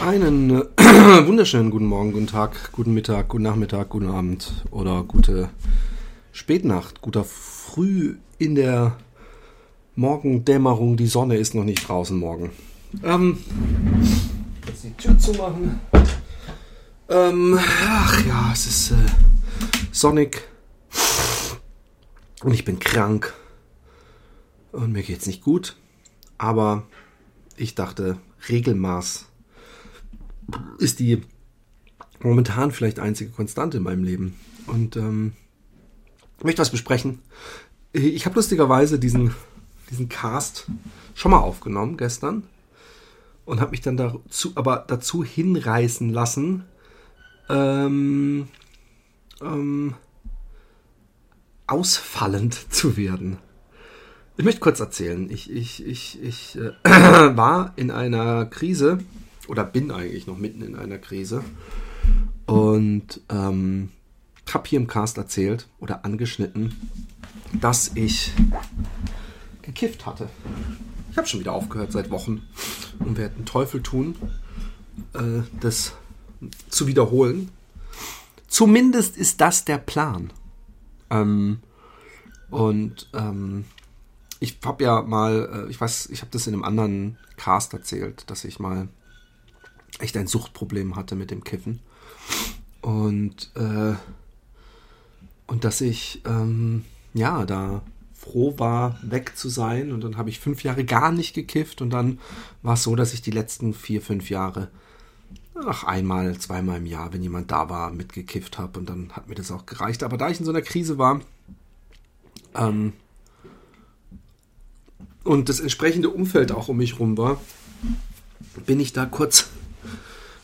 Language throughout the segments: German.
Einen äh, wunderschönen guten Morgen, guten Tag, guten Mittag, guten Nachmittag, guten Abend oder gute Spätnacht, guter Früh in der Morgendämmerung. Die Sonne ist noch nicht draußen morgen. Ähm, jetzt die Tür zumachen. Ähm, ach ja, es ist äh, sonnig und ich bin krank und mir geht's nicht gut. Aber ich dachte, Regelmaß ist die momentan vielleicht einzige Konstante in meinem Leben. Und ähm, ich möchte was besprechen. Ich habe lustigerweise diesen, diesen Cast schon mal aufgenommen gestern und habe mich dann dazu, aber dazu hinreißen lassen, ähm, ähm, ausfallend zu werden. Ich möchte kurz erzählen. Ich, ich, ich, ich äh, war in einer Krise oder bin eigentlich noch mitten in einer Krise und ähm, habe hier im Cast erzählt oder angeschnitten, dass ich gekifft hatte. Ich habe schon wieder aufgehört seit Wochen und werde den Teufel tun, äh, das zu wiederholen. Zumindest ist das der Plan. Ähm, und ähm, ich habe ja mal, äh, ich weiß, ich habe das in einem anderen Cast erzählt, dass ich mal echt ein Suchtproblem hatte mit dem Kiffen. Und, äh, und dass ich, ähm, ja, da froh war, weg zu sein. Und dann habe ich fünf Jahre gar nicht gekifft. Und dann war es so, dass ich die letzten vier, fünf Jahre, ach, einmal, zweimal im Jahr, wenn jemand da war, mitgekifft habe. Und dann hat mir das auch gereicht. Aber da ich in so einer Krise war, ähm, und das entsprechende Umfeld auch um mich rum war, bin ich da kurz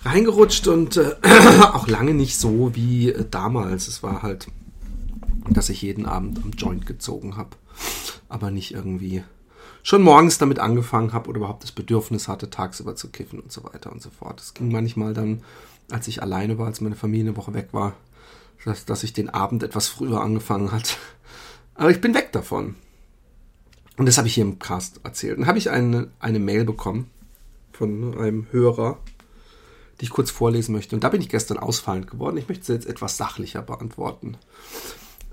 reingerutscht und äh, auch lange nicht so wie äh, damals. Es war halt, dass ich jeden Abend am Joint gezogen habe, aber nicht irgendwie schon morgens damit angefangen habe oder überhaupt das Bedürfnis hatte, tagsüber zu kiffen und so weiter und so fort. Es ging manchmal dann, als ich alleine war, als meine Familie eine Woche weg war, dass, dass ich den Abend etwas früher angefangen hat. Aber ich bin weg davon. Und das habe ich hier im Cast erzählt. Dann habe ich eine, eine Mail bekommen von einem Hörer, die ich kurz vorlesen möchte. Und da bin ich gestern ausfallend geworden. Ich möchte sie jetzt etwas sachlicher beantworten.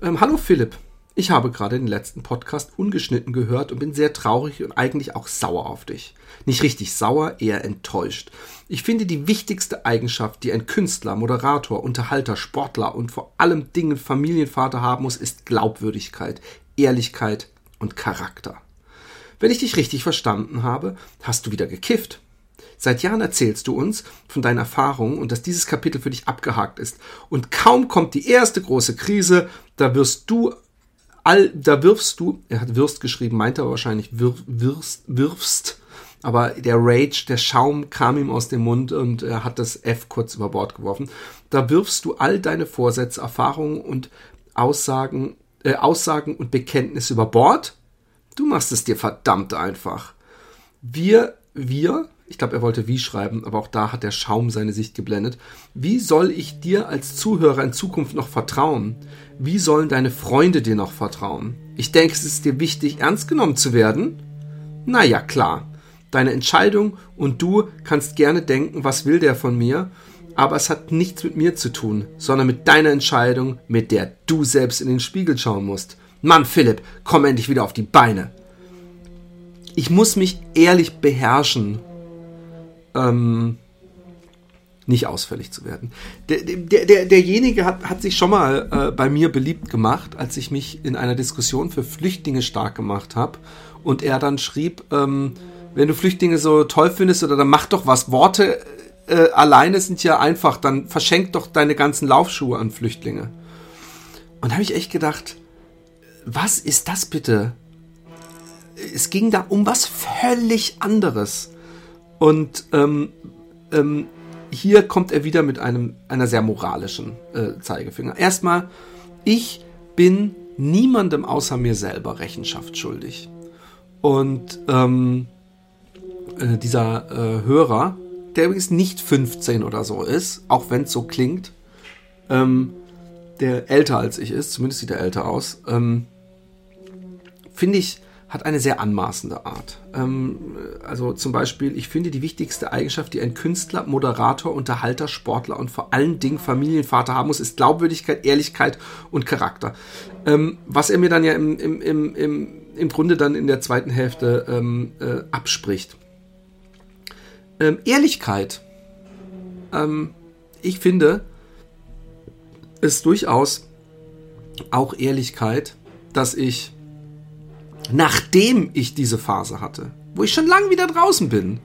Ähm, Hallo Philipp. Ich habe gerade den letzten Podcast ungeschnitten gehört und bin sehr traurig und eigentlich auch sauer auf dich. Nicht richtig sauer, eher enttäuscht. Ich finde die wichtigste Eigenschaft, die ein Künstler, Moderator, Unterhalter, Sportler und vor allem Dingen Familienvater haben muss, ist Glaubwürdigkeit, Ehrlichkeit und Charakter. Wenn ich dich richtig verstanden habe, hast du wieder gekifft. Seit Jahren erzählst du uns von deinen Erfahrungen und dass dieses Kapitel für dich abgehakt ist. Und kaum kommt die erste große Krise, da wirst du all, da wirfst du, er hat Wirst geschrieben, meinte aber wahrscheinlich wirf, wirfst, wirfst, aber der Rage, der Schaum kam ihm aus dem Mund und er hat das F kurz über Bord geworfen. Da wirfst du all deine Vorsätze, Erfahrungen und Aussagen, äh, Aussagen und Bekenntnisse über Bord. Du machst es dir verdammt einfach. Wir, wir, ich glaube, er wollte wie schreiben, aber auch da hat der Schaum seine Sicht geblendet. Wie soll ich dir als Zuhörer in Zukunft noch vertrauen? Wie sollen deine Freunde dir noch vertrauen? Ich denke, es ist dir wichtig, ernst genommen zu werden? Naja, klar. Deine Entscheidung und du kannst gerne denken, was will der von mir? Aber es hat nichts mit mir zu tun, sondern mit deiner Entscheidung, mit der du selbst in den Spiegel schauen musst. Mann, Philipp, komm endlich wieder auf die Beine. Ich muss mich ehrlich beherrschen, ähm, nicht ausfällig zu werden. Der, der, der, derjenige hat, hat sich schon mal äh, bei mir beliebt gemacht, als ich mich in einer Diskussion für Flüchtlinge stark gemacht habe und er dann schrieb, ähm, wenn du Flüchtlinge so toll findest oder dann mach doch was. Worte äh, alleine sind ja einfach, dann verschenk doch deine ganzen Laufschuhe an Flüchtlinge. Und da habe ich echt gedacht, was ist das bitte? Es ging da um was völlig anderes. Und ähm, ähm, hier kommt er wieder mit einem, einer sehr moralischen äh, Zeigefinger. Erstmal, ich bin niemandem außer mir selber Rechenschaft schuldig. Und ähm, äh, dieser äh, Hörer, der übrigens nicht 15 oder so ist, auch wenn es so klingt, ähm, der älter als ich ist, zumindest sieht er älter aus, ähm, finde ich hat eine sehr anmaßende Art. Ähm, also zum Beispiel, ich finde die wichtigste Eigenschaft, die ein Künstler, Moderator, Unterhalter, Sportler und vor allen Dingen Familienvater haben muss, ist Glaubwürdigkeit, Ehrlichkeit und Charakter. Ähm, was er mir dann ja im, im, im, im, im Grunde dann in der zweiten Hälfte ähm, äh, abspricht. Ähm, Ehrlichkeit. Ähm, ich finde es durchaus auch Ehrlichkeit, dass ich nachdem ich diese Phase hatte, wo ich schon lange wieder draußen bin,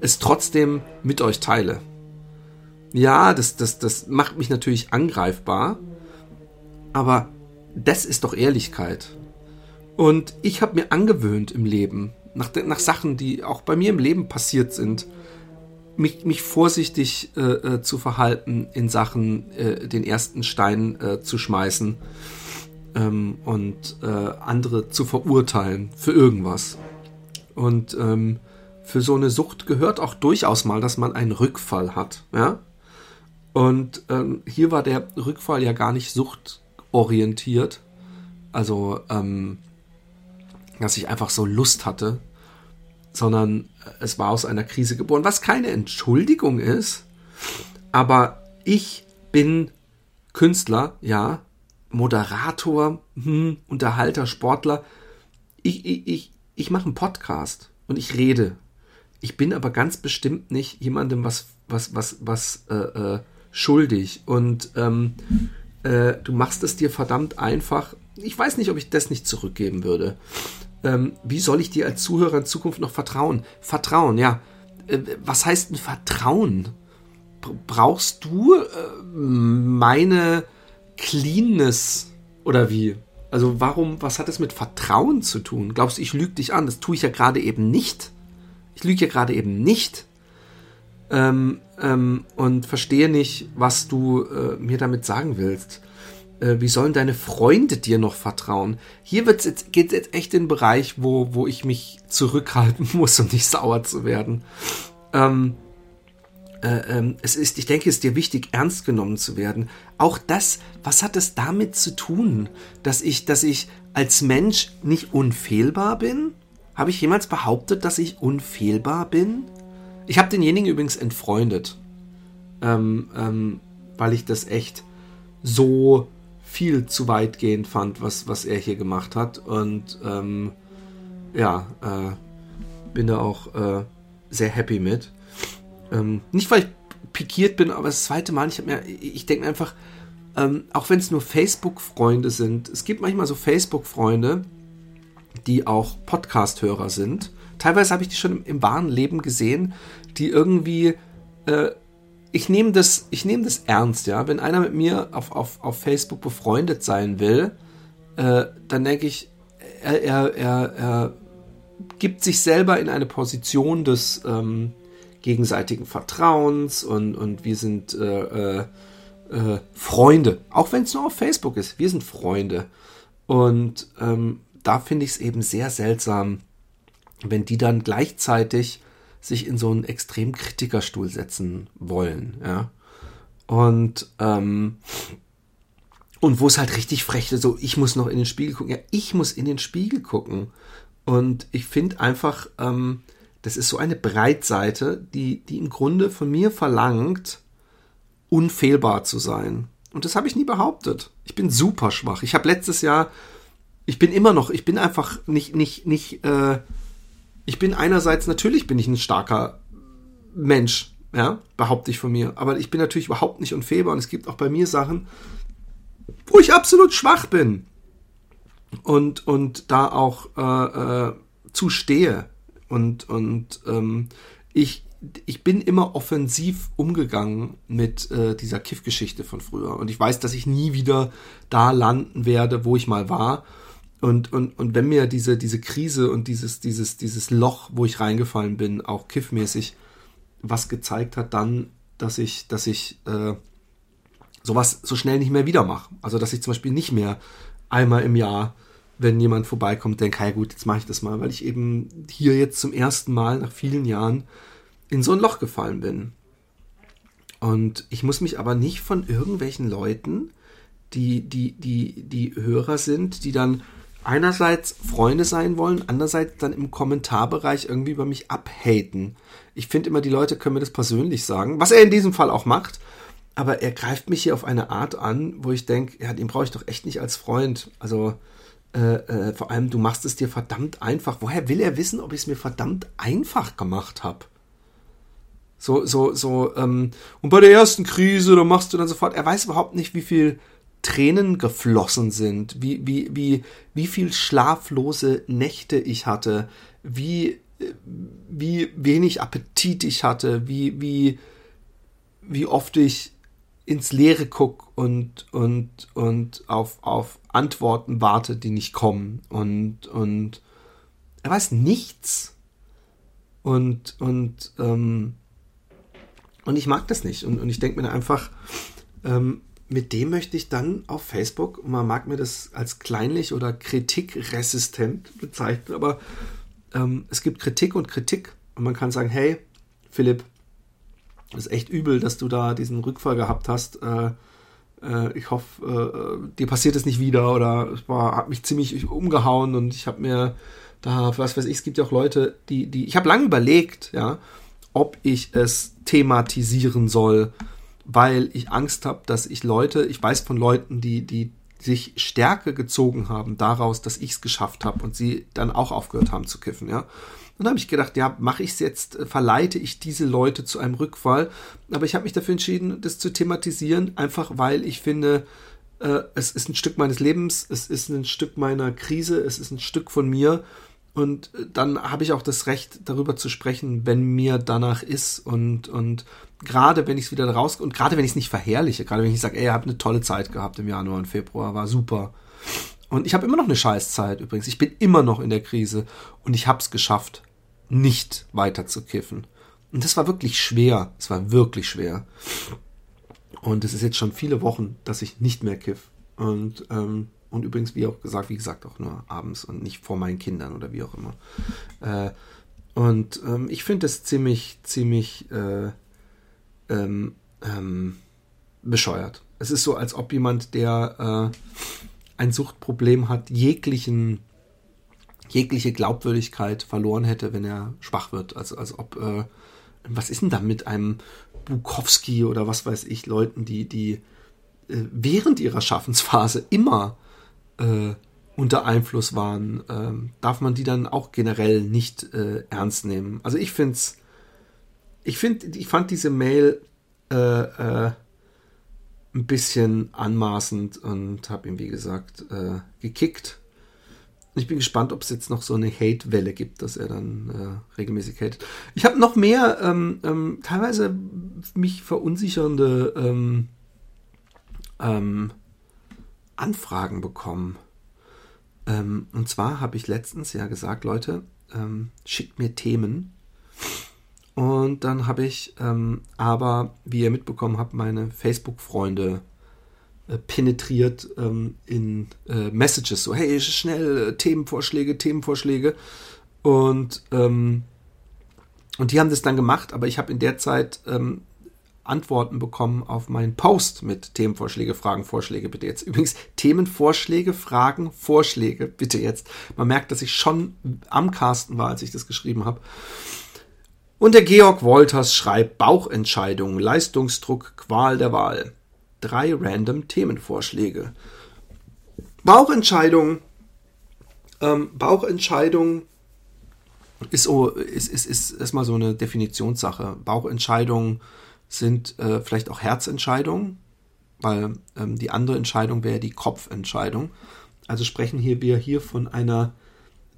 es trotzdem mit euch teile. Ja, das, das, das macht mich natürlich angreifbar, aber das ist doch Ehrlichkeit. Und ich habe mir angewöhnt im Leben, nach, nach Sachen, die auch bei mir im Leben passiert sind, mich, mich vorsichtig äh, äh, zu verhalten in Sachen äh, den ersten Stein äh, zu schmeißen ähm, und äh, andere zu verurteilen für irgendwas. Und ähm, für so eine Sucht gehört auch durchaus mal, dass man einen Rückfall hat. Ja? Und ähm, hier war der Rückfall ja gar nicht suchtorientiert. Also, ähm, dass ich einfach so Lust hatte, sondern es war aus einer Krise geboren, was keine Entschuldigung ist. Aber ich bin Künstler, ja, Moderator, hm, Unterhalter, Sportler. Ich, ich, ich, ich mache einen Podcast und ich rede. Ich bin aber ganz bestimmt nicht jemandem was, was, was, was äh, äh, schuldig. Und ähm, äh, du machst es dir verdammt einfach. Ich weiß nicht, ob ich das nicht zurückgeben würde. Ähm, wie soll ich dir als Zuhörer in Zukunft noch vertrauen? Vertrauen, ja. Äh, was heißt ein Vertrauen? Brauchst du äh, meine Cleanness oder wie? Also warum, was hat es mit Vertrauen zu tun? Glaubst du, ich lüge dich an? Das tue ich ja gerade eben nicht. Ich lüge ja gerade eben nicht. Ähm, ähm, und verstehe nicht, was du äh, mir damit sagen willst. Äh, wie sollen deine Freunde dir noch vertrauen? Hier wird's jetzt, geht es jetzt echt in den Bereich, wo, wo ich mich zurückhalten muss, um nicht sauer zu werden. Ähm, äh, ähm, es ist, ich denke, es ist dir wichtig, ernst genommen zu werden. Auch das, was hat es damit zu tun, dass ich, dass ich als Mensch nicht unfehlbar bin? Habe ich jemals behauptet, dass ich unfehlbar bin? Ich habe denjenigen übrigens entfreundet, ähm, ähm, weil ich das echt so viel zu weitgehend fand, was, was er hier gemacht hat. Und ähm, ja, äh, bin da auch äh, sehr happy mit. Ähm, nicht, weil ich pikiert bin, aber das zweite Mal, ich, ich denke mir einfach, ähm, auch wenn es nur Facebook-Freunde sind, es gibt manchmal so Facebook-Freunde, die auch Podcast-Hörer sind. Teilweise habe ich die schon im, im, wahren Leben gesehen, die irgendwie, äh, ich nehme das, ich nehme das ernst, ja. Wenn einer mit mir auf, auf, auf Facebook befreundet sein will, äh, dann denke ich, er, er, er, er gibt sich selber in eine Position des, ähm, gegenseitigen Vertrauens und, und wir sind äh, äh, äh, Freunde. Auch wenn es nur auf Facebook ist. Wir sind Freunde. Und ähm, da finde ich es eben sehr seltsam, wenn die dann gleichzeitig sich in so einen Extremkritikerstuhl setzen wollen. Ja. Und, ähm, und wo es halt richtig frech ist, so ich muss noch in den Spiegel gucken. Ja, ich muss in den Spiegel gucken. Und ich finde einfach, ähm, das ist so eine Breitseite, die, die im Grunde von mir verlangt, unfehlbar zu sein. Und das habe ich nie behauptet. Ich bin super schwach. Ich habe letztes Jahr, ich bin immer noch, ich bin einfach nicht, nicht, nicht, äh, ich bin einerseits, natürlich bin ich ein starker Mensch, ja, behaupte ich von mir. Aber ich bin natürlich überhaupt nicht unfehlbar und es gibt auch bei mir Sachen, wo ich absolut schwach bin. Und, und da auch äh, äh, zu stehe. Und, und ähm, ich, ich bin immer offensiv umgegangen mit äh, dieser Kiff-Geschichte von früher. Und ich weiß, dass ich nie wieder da landen werde, wo ich mal war. Und, und, und wenn mir diese, diese Krise und dieses, dieses, dieses Loch, wo ich reingefallen bin, auch kiffmäßig was gezeigt hat, dann, dass ich, dass ich äh, sowas so schnell nicht mehr wieder mache. Also dass ich zum Beispiel nicht mehr einmal im Jahr wenn jemand vorbeikommt, denke, ja gut, jetzt mache ich das mal, weil ich eben hier jetzt zum ersten Mal nach vielen Jahren in so ein Loch gefallen bin. Und ich muss mich aber nicht von irgendwelchen Leuten, die, die, die, die Hörer sind, die dann einerseits Freunde sein wollen, andererseits dann im Kommentarbereich irgendwie über mich abhaten. Ich finde immer, die Leute können mir das persönlich sagen, was er in diesem Fall auch macht. Aber er greift mich hier auf eine Art an, wo ich denke, ja, den brauche ich doch echt nicht als Freund. Also äh, äh, vor allem, du machst es dir verdammt einfach. Woher will er wissen, ob ich es mir verdammt einfach gemacht habe? So, so, so, ähm, und bei der ersten Krise, da machst du dann sofort, er weiß überhaupt nicht, wie viel Tränen geflossen sind, wie, wie, wie, wie viel schlaflose Nächte ich hatte, wie, wie wenig Appetit ich hatte, wie, wie, wie oft ich ins Leere guck und, und, und auf, auf Antworten warte, die nicht kommen. Und, und er weiß nichts. Und, und, ähm, und ich mag das nicht. Und, und ich denke mir einfach, ähm, mit dem möchte ich dann auf Facebook, und man mag mir das als kleinlich oder kritikresistent bezeichnen, aber ähm, es gibt Kritik und Kritik. Und man kann sagen, hey, Philipp, ist echt übel, dass du da diesen Rückfall gehabt hast. Äh, äh, ich hoffe, äh, dir passiert es nicht wieder oder es war, hat mich ziemlich umgehauen und ich habe mir da, was weiß ich, es gibt ja auch Leute, die, die, ich habe lange überlegt, ja, ob ich es thematisieren soll, weil ich Angst habe, dass ich Leute, ich weiß von Leuten, die, die sich Stärke gezogen haben daraus, dass ich es geschafft habe und sie dann auch aufgehört haben zu kiffen, ja. Und dann habe ich gedacht, ja, mache ich es jetzt, äh, verleite ich diese Leute zu einem Rückfall. Aber ich habe mich dafür entschieden, das zu thematisieren, einfach weil ich finde, äh, es ist ein Stück meines Lebens, es ist ein Stück meiner Krise, es ist ein Stück von mir. Und äh, dann habe ich auch das Recht, darüber zu sprechen, wenn mir danach ist. Und, und gerade wenn ich es wieder raus und gerade wenn ich es nicht verherrliche, gerade wenn ich sage, ey, ihr habt eine tolle Zeit gehabt im Januar und Februar, war super. Und ich habe immer noch eine Scheißzeit übrigens. Ich bin immer noch in der Krise und ich habe es geschafft nicht weiter zu kiffen. Und das war wirklich schwer. Es war wirklich schwer. Und es ist jetzt schon viele Wochen, dass ich nicht mehr kiff. Und, ähm, und übrigens, wie auch gesagt, wie gesagt, auch nur abends und nicht vor meinen Kindern oder wie auch immer. Äh, und ähm, ich finde es ziemlich, ziemlich äh, ähm, ähm, bescheuert. Es ist so, als ob jemand, der äh, ein Suchtproblem hat, jeglichen jegliche Glaubwürdigkeit verloren hätte, wenn er schwach wird. Also als ob, äh, was ist denn da mit einem Bukowski oder was weiß ich, Leuten, die, die äh, während ihrer Schaffensphase immer äh, unter Einfluss waren, ähm, darf man die dann auch generell nicht äh, ernst nehmen. Also ich finde es, ich finde, ich fand diese Mail äh, äh, ein bisschen anmaßend und habe ihn, wie gesagt, gekickt ich bin gespannt, ob es jetzt noch so eine Hate-Welle gibt, dass er dann äh, regelmäßig hatet. Ich habe noch mehr ähm, ähm, teilweise mich verunsichernde ähm, ähm Anfragen bekommen. Ähm, und zwar habe ich letztens ja gesagt, Leute, ähm, schickt mir Themen. Und dann habe ich aber, wie ihr mitbekommen habt, meine Facebook-Freunde penetriert ähm, in äh, Messages, so hey, schnell, äh, Themenvorschläge, Themenvorschläge. Und, ähm, und die haben das dann gemacht, aber ich habe in der Zeit ähm, Antworten bekommen auf meinen Post mit Themenvorschläge, Fragen, Vorschläge, bitte jetzt. Übrigens, Themenvorschläge, Fragen, Vorschläge, bitte jetzt. Man merkt, dass ich schon am Casten war, als ich das geschrieben habe. Und der Georg Wolters schreibt Bauchentscheidung, Leistungsdruck, Qual der Wahl drei random Themenvorschläge. Bauchentscheidung. Ähm, Bauchentscheidung ist, oh, ist, ist, ist erstmal so eine Definitionssache. Bauchentscheidungen sind äh, vielleicht auch Herzentscheidungen, weil ähm, die andere Entscheidung wäre die Kopfentscheidung. Also sprechen hier wir hier von einer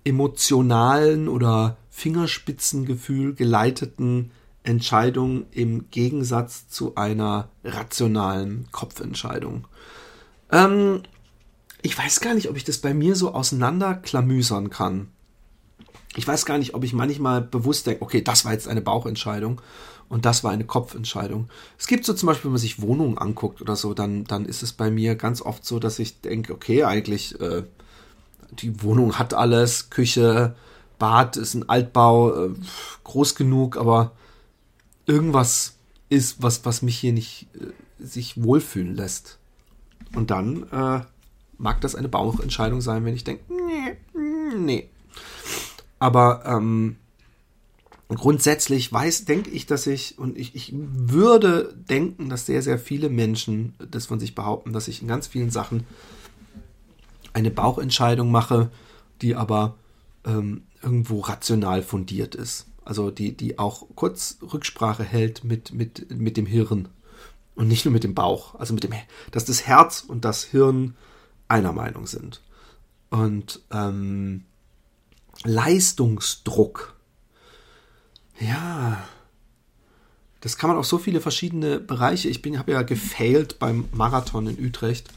emotionalen oder Fingerspitzengefühl geleiteten Entscheidung im Gegensatz zu einer rationalen Kopfentscheidung. Ähm, ich weiß gar nicht, ob ich das bei mir so auseinanderklamüsern kann. Ich weiß gar nicht, ob ich manchmal bewusst denke, okay, das war jetzt eine Bauchentscheidung und das war eine Kopfentscheidung. Es gibt so zum Beispiel, wenn man sich Wohnungen anguckt oder so, dann, dann ist es bei mir ganz oft so, dass ich denke, okay, eigentlich, äh, die Wohnung hat alles, Küche, Bad ist ein Altbau, äh, groß genug, aber irgendwas ist, was, was mich hier nicht äh, sich wohlfühlen lässt. Und dann äh, mag das eine Bauchentscheidung sein, wenn ich denke, nee, nee. Aber ähm, grundsätzlich weiß, denke ich, dass ich, und ich, ich würde denken, dass sehr, sehr viele Menschen das von sich behaupten, dass ich in ganz vielen Sachen eine Bauchentscheidung mache, die aber ähm, irgendwo rational fundiert ist. Also die, die auch kurz Rücksprache hält mit, mit, mit dem Hirn und nicht nur mit dem Bauch. Also mit dem, dass das Herz und das Hirn einer Meinung sind. Und ähm, Leistungsdruck. Ja, das kann man auf so viele verschiedene Bereiche. Ich bin, habe ja gefailt beim Marathon in Utrecht,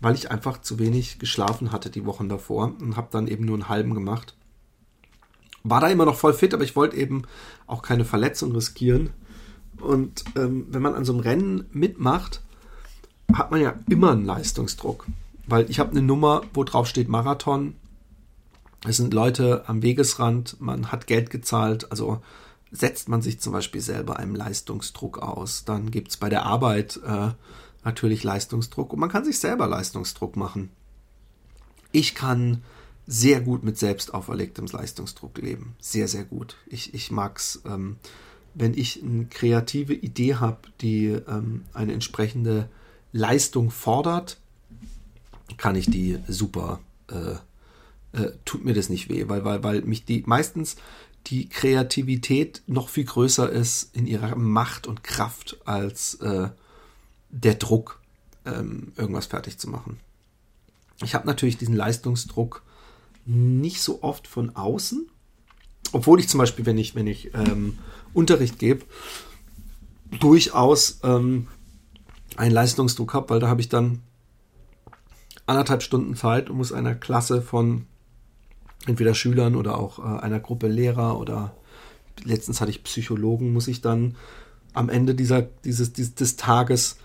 weil ich einfach zu wenig geschlafen hatte die Wochen davor und habe dann eben nur einen halben gemacht. War da immer noch voll fit, aber ich wollte eben auch keine Verletzung riskieren. Und ähm, wenn man an so einem Rennen mitmacht, hat man ja immer einen Leistungsdruck. Weil ich habe eine Nummer, wo drauf steht Marathon. Es sind Leute am Wegesrand, man hat Geld gezahlt, also setzt man sich zum Beispiel selber einem Leistungsdruck aus. Dann gibt es bei der Arbeit äh, natürlich Leistungsdruck und man kann sich selber Leistungsdruck machen. Ich kann sehr gut mit selbst auferlegtem Leistungsdruck leben. Sehr, sehr gut. Ich, ich mag es, ähm, wenn ich eine kreative Idee habe, die ähm, eine entsprechende Leistung fordert, kann ich die super, äh, äh, tut mir das nicht weh, weil, weil, weil mich die meistens die Kreativität noch viel größer ist in ihrer Macht und Kraft als äh, der Druck, ähm, irgendwas fertig zu machen. Ich habe natürlich diesen Leistungsdruck nicht so oft von außen, obwohl ich zum Beispiel, wenn ich, wenn ich ähm, Unterricht gebe, durchaus ähm, einen Leistungsdruck habe, weil da habe ich dann anderthalb Stunden Zeit und muss einer Klasse von entweder Schülern oder auch äh, einer Gruppe Lehrer oder letztens hatte ich Psychologen, muss ich dann am Ende dieser, dieses, dieses des Tages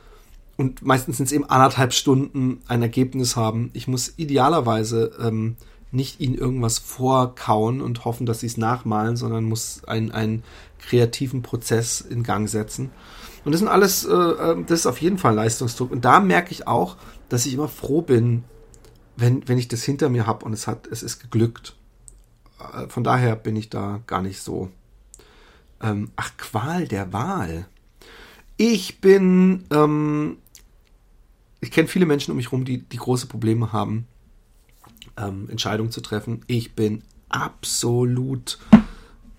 und meistens sind es eben anderthalb Stunden ein Ergebnis haben. Ich muss idealerweise ähm, nicht ihnen irgendwas vorkauen und hoffen, dass sie es nachmalen, sondern muss einen, einen kreativen Prozess in Gang setzen. Und das sind alles, äh, äh, das ist auf jeden Fall Leistungsdruck. Und da merke ich auch, dass ich immer froh bin, wenn, wenn ich das hinter mir habe und es hat, es ist geglückt. Äh, von daher bin ich da gar nicht so. Ähm, ach, Qual der Wahl. Ich bin, ähm, ich kenne viele Menschen um mich herum, die, die große Probleme haben, ähm, Entscheidungen zu treffen. Ich bin absolut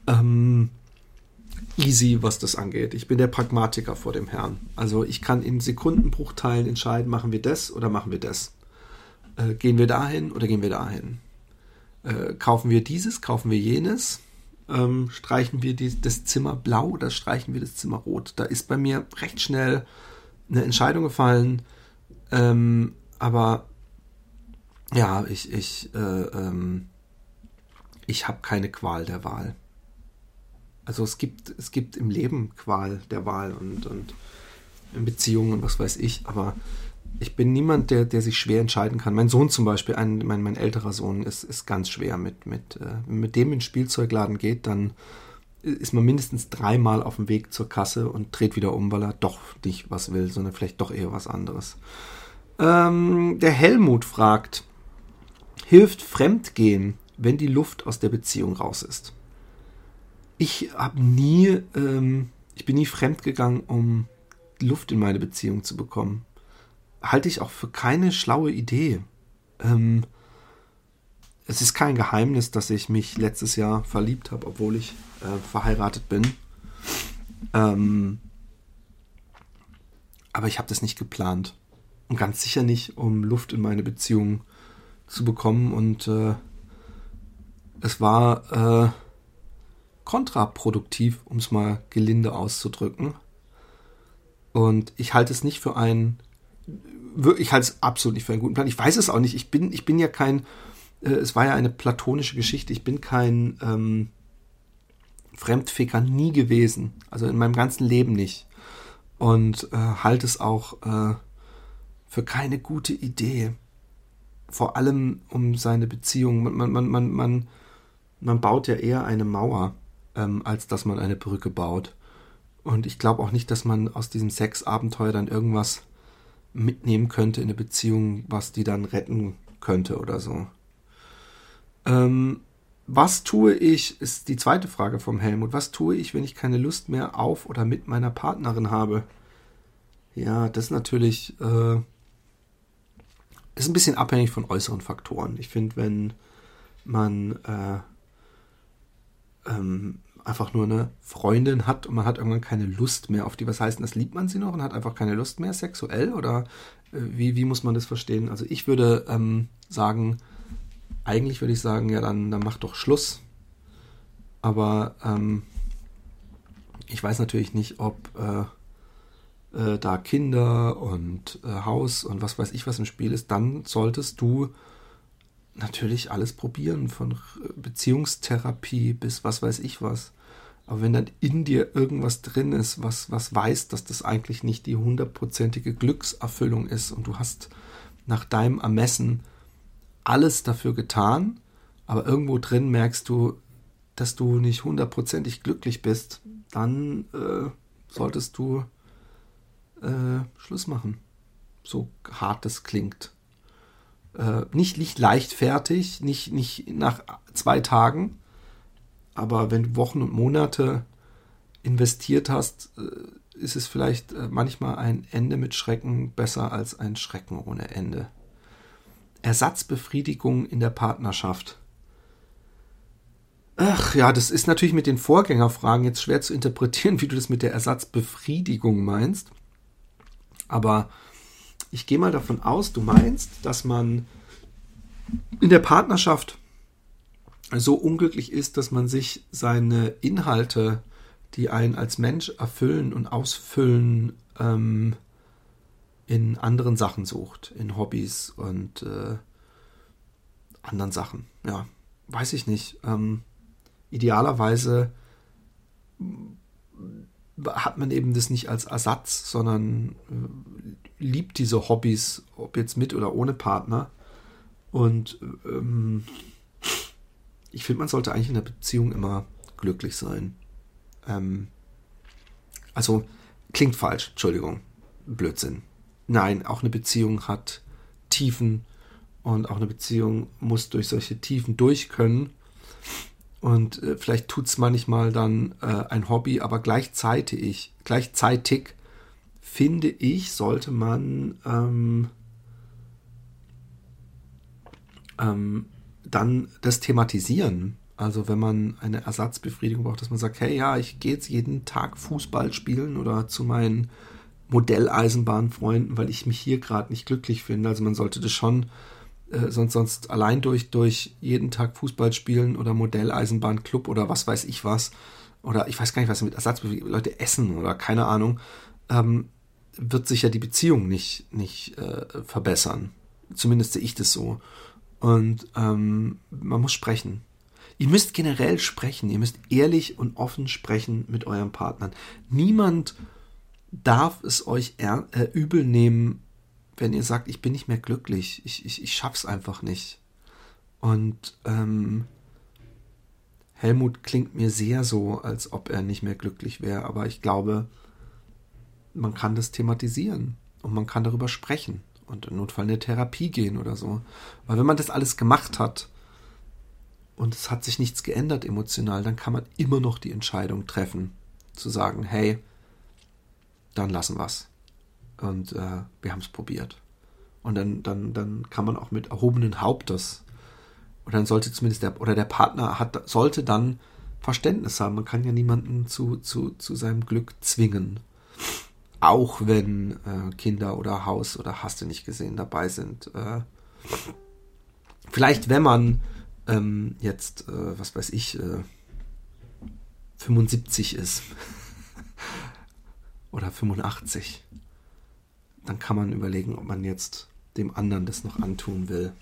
ähm, easy, was das angeht. Ich bin der Pragmatiker vor dem Herrn. Also ich kann in Sekundenbruchteilen entscheiden, machen wir das oder machen wir das. Äh, gehen wir dahin oder gehen wir dahin? Äh, kaufen wir dieses, kaufen wir jenes? Ähm, streichen wir die, das Zimmer blau oder streichen wir das Zimmer rot? Da ist bei mir recht schnell eine Entscheidung gefallen. Ähm, aber ja, ich, ich, äh, ähm, ich habe keine Qual der Wahl. Also es gibt, es gibt im Leben Qual der Wahl und, und in Beziehungen und was weiß ich, aber ich bin niemand, der, der sich schwer entscheiden kann. Mein Sohn zum Beispiel, ein, mein, mein älterer Sohn, ist, ist ganz schwer mit, mit, äh, wenn mit dem in den Spielzeugladen geht, dann ist man mindestens dreimal auf dem Weg zur Kasse und dreht wieder um, weil er doch nicht was will, sondern vielleicht doch eher was anderes. Ähm, der Helmut fragt, hilft Fremdgehen, wenn die Luft aus der Beziehung raus ist? Ich habe nie, ähm, ich bin nie fremdgegangen, um Luft in meine Beziehung zu bekommen halte ich auch für keine schlaue Idee. Ähm, es ist kein Geheimnis, dass ich mich letztes Jahr verliebt habe, obwohl ich äh, verheiratet bin. Ähm, aber ich habe das nicht geplant. Und ganz sicher nicht, um Luft in meine Beziehung zu bekommen. Und äh, es war äh, kontraproduktiv, um es mal gelinde auszudrücken. Und ich halte es nicht für ein ich halte es absolut nicht für einen guten Plan. Ich weiß es auch nicht. Ich bin, ich bin ja kein, äh, es war ja eine platonische Geschichte. Ich bin kein ähm, Fremdficker nie gewesen. Also in meinem ganzen Leben nicht. Und äh, halte es auch äh, für keine gute Idee. Vor allem um seine Beziehung. Man, man, man, man, man baut ja eher eine Mauer, ähm, als dass man eine Brücke baut. Und ich glaube auch nicht, dass man aus diesem Sexabenteuer dann irgendwas mitnehmen könnte in eine Beziehung, was die dann retten könnte oder so. Ähm, was tue ich, ist die zweite Frage vom Helmut. Was tue ich, wenn ich keine Lust mehr auf oder mit meiner Partnerin habe? Ja, das ist natürlich äh, ist ein bisschen abhängig von äußeren Faktoren. Ich finde, wenn man äh, ähm, einfach nur eine Freundin hat und man hat irgendwann keine Lust mehr auf die, was heißt das? Liebt man sie noch und hat einfach keine Lust mehr sexuell? Oder äh, wie, wie muss man das verstehen? Also ich würde ähm, sagen, eigentlich würde ich sagen, ja, dann, dann mach doch Schluss. Aber ähm, ich weiß natürlich nicht, ob äh, äh, da Kinder und äh, Haus und was weiß ich was im Spiel ist. Dann solltest du natürlich alles probieren, von Beziehungstherapie bis was weiß ich was. Aber wenn dann in dir irgendwas drin ist, was, was weiß, dass das eigentlich nicht die hundertprozentige Glückserfüllung ist und du hast nach deinem Ermessen alles dafür getan, aber irgendwo drin merkst du, dass du nicht hundertprozentig glücklich bist, dann äh, solltest du äh, Schluss machen. So hart es klingt. Äh, nicht, nicht leichtfertig, nicht, nicht nach zwei Tagen, aber wenn du Wochen und Monate investiert hast, äh, ist es vielleicht äh, manchmal ein Ende mit Schrecken besser als ein Schrecken ohne Ende. Ersatzbefriedigung in der Partnerschaft. Ach ja, das ist natürlich mit den Vorgängerfragen jetzt schwer zu interpretieren, wie du das mit der Ersatzbefriedigung meinst. Aber ich gehe mal davon aus, du meinst, dass man in der Partnerschaft so unglücklich ist, dass man sich seine Inhalte, die einen als Mensch erfüllen und ausfüllen, ähm, in anderen Sachen sucht, in Hobbys und äh, anderen Sachen. Ja, weiß ich nicht. Ähm, idealerweise hat man eben das nicht als Ersatz, sondern äh, liebt diese Hobbys, ob jetzt mit oder ohne Partner. Und ähm, ich finde, man sollte eigentlich in der Beziehung immer glücklich sein. Ähm, also klingt falsch, Entschuldigung, Blödsinn nein, auch eine Beziehung hat Tiefen und auch eine Beziehung muss durch solche Tiefen durch können. Und äh, vielleicht tut es manchmal dann äh, ein Hobby, aber gleichzeitig, gleichzeitig finde ich, sollte man ähm, ähm, dann das thematisieren. Also wenn man eine Ersatzbefriedigung braucht, dass man sagt, hey ja, ich gehe jetzt jeden Tag Fußball spielen oder zu meinen Modelleisenbahnfreunden, weil ich mich hier gerade nicht glücklich finde. Also man sollte das schon äh, sonst sonst allein durch durch jeden Tag Fußball spielen oder Modelleisenbahnclub oder was weiß ich was oder ich weiß gar nicht was mit Ersatzbewegung Leute essen oder keine Ahnung ähm, wird sich ja die Beziehung nicht nicht äh, verbessern. Zumindest sehe ich das so. Und ähm, man muss sprechen. Ihr müsst generell sprechen. Ihr müsst ehrlich und offen sprechen mit euren Partnern. Niemand darf es euch er, äh, übel nehmen, wenn ihr sagt, ich bin nicht mehr glücklich, ich, ich, ich schaff's einfach nicht. Und ähm, Helmut klingt mir sehr so, als ob er nicht mehr glücklich wäre, aber ich glaube, man kann das thematisieren und man kann darüber sprechen und im Notfall in eine Therapie gehen oder so. Weil wenn man das alles gemacht hat und es hat sich nichts geändert emotional, dann kann man immer noch die Entscheidung treffen, zu sagen, hey, dann lassen wir es. Und äh, wir haben es probiert. Und dann, dann, dann kann man auch mit erhobenen Hauptes, und dann sollte zumindest der, oder der Partner hat, sollte dann Verständnis haben. Man kann ja niemanden zu, zu, zu seinem Glück zwingen. Auch wenn äh, Kinder oder Haus oder hast du nicht gesehen dabei sind. Äh, vielleicht, wenn man ähm, jetzt, äh, was weiß ich, 75 äh, ist oder 85. Dann kann man überlegen, ob man jetzt dem anderen das noch antun will.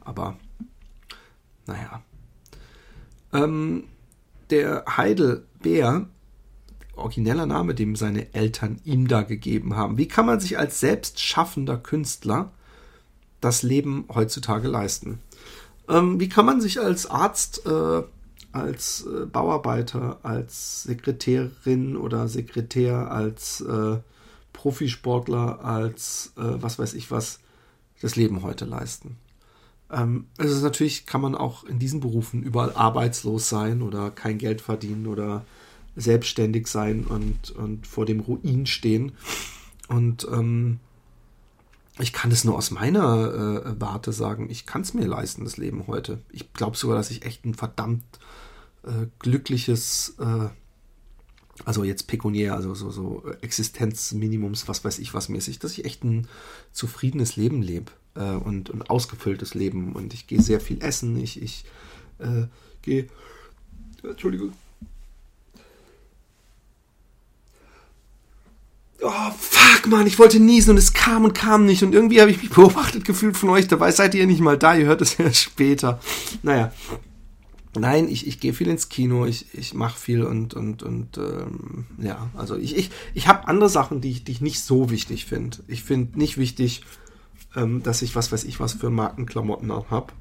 Aber naja. Ähm, der Heidelbeer, origineller Name, dem seine Eltern ihm da gegeben haben. Wie kann man sich als selbstschaffender Künstler das Leben heutzutage leisten? Ähm, wie kann man sich als Arzt äh, als äh, Bauarbeiter, als Sekretärin oder Sekretär, als äh, Profisportler, als äh, was weiß ich was, das Leben heute leisten. Ähm, also natürlich kann man auch in diesen Berufen überall arbeitslos sein oder kein Geld verdienen oder selbstständig sein und, und vor dem Ruin stehen. Und ähm, ich kann es nur aus meiner äh, Warte sagen, ich kann es mir leisten, das Leben heute. Ich glaube sogar, dass ich echt ein verdammt äh, glückliches, äh, also jetzt pekuniär, also so, so Existenzminimums, was weiß ich was mäßig, dass ich echt ein zufriedenes Leben lebe äh, und ein ausgefülltes Leben. Und ich gehe sehr viel essen, ich, ich äh, gehe, Entschuldigung, oh, fuck, man, ich wollte niesen und es kam und kam nicht. Und irgendwie habe ich mich beobachtet gefühlt von euch. Dabei seid ihr nicht mal da, ihr hört es ja später. Naja. Nein, ich, ich gehe viel ins Kino, ich, ich mache viel und, und, und ähm, ja, also ich, ich, ich habe andere Sachen, die ich, die ich nicht so wichtig finde. Ich finde nicht wichtig, ähm, dass ich was weiß ich was für Markenklamotten auch habe.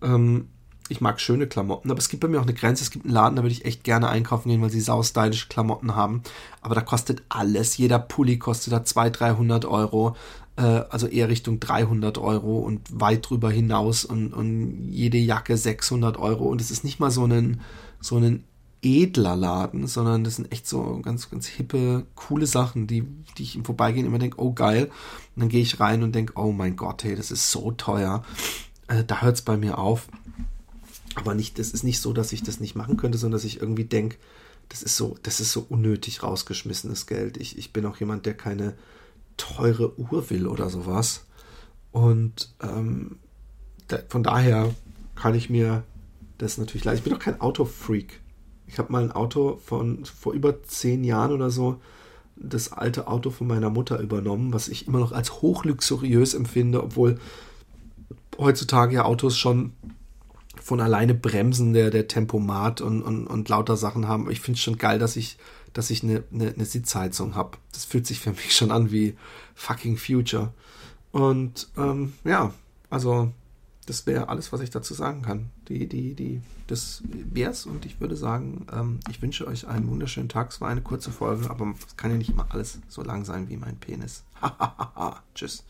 Ähm, ich mag schöne Klamotten, aber es gibt bei mir auch eine Grenze. Es gibt einen Laden, da würde ich echt gerne einkaufen gehen, weil sie saustylische Klamotten haben. Aber da kostet alles. Jeder Pulli kostet da 200, 300 Euro. Äh, also eher Richtung 300 Euro und weit drüber hinaus. Und, und jede Jacke 600 Euro. Und es ist nicht mal so ein, so ein edler Laden, sondern das sind echt so ganz, ganz hippe, coole Sachen, die, die ich im Vorbeigehen immer denke, oh geil. Und dann gehe ich rein und denke, oh mein Gott, hey, das ist so teuer. Äh, da hört es bei mir auf. Aber nicht, es ist nicht so, dass ich das nicht machen könnte, sondern dass ich irgendwie denke, das ist so, das ist so unnötig rausgeschmissenes Geld. Ich, ich bin auch jemand, der keine teure Uhr will oder sowas. Und ähm, da, von daher kann ich mir das natürlich leisten. Ich bin doch kein Autofreak. Ich habe mal ein Auto von vor über zehn Jahren oder so, das alte Auto von meiner Mutter übernommen, was ich immer noch als hochluxuriös empfinde, obwohl heutzutage ja Autos schon von alleine bremsen, der, der Tempomat und, und, und lauter Sachen haben. Ich finde es schon geil, dass ich, dass ich eine, eine, eine Sitzheizung habe. Das fühlt sich für mich schon an wie fucking Future. Und ähm, ja, also das wäre alles, was ich dazu sagen kann. Die, die, die, das wär's und ich würde sagen, ähm, ich wünsche euch einen wunderschönen Tag. Es war eine kurze Folge, aber es kann ja nicht immer alles so lang sein wie mein Penis. Tschüss.